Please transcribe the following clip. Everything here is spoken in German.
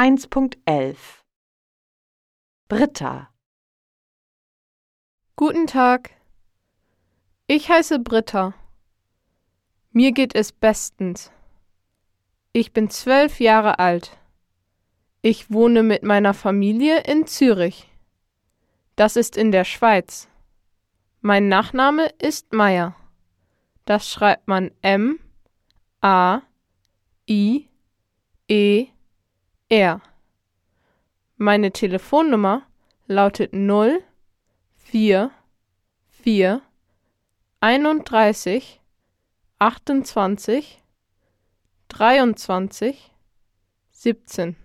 1.11 Britta Guten Tag. Ich heiße Britta. Mir geht es bestens. Ich bin zwölf Jahre alt. Ich wohne mit meiner Familie in Zürich. Das ist in der Schweiz. Mein Nachname ist Meier. Das schreibt man M A I E R. Meine Telefonnummer lautet 0 4 4 31 28 23 17.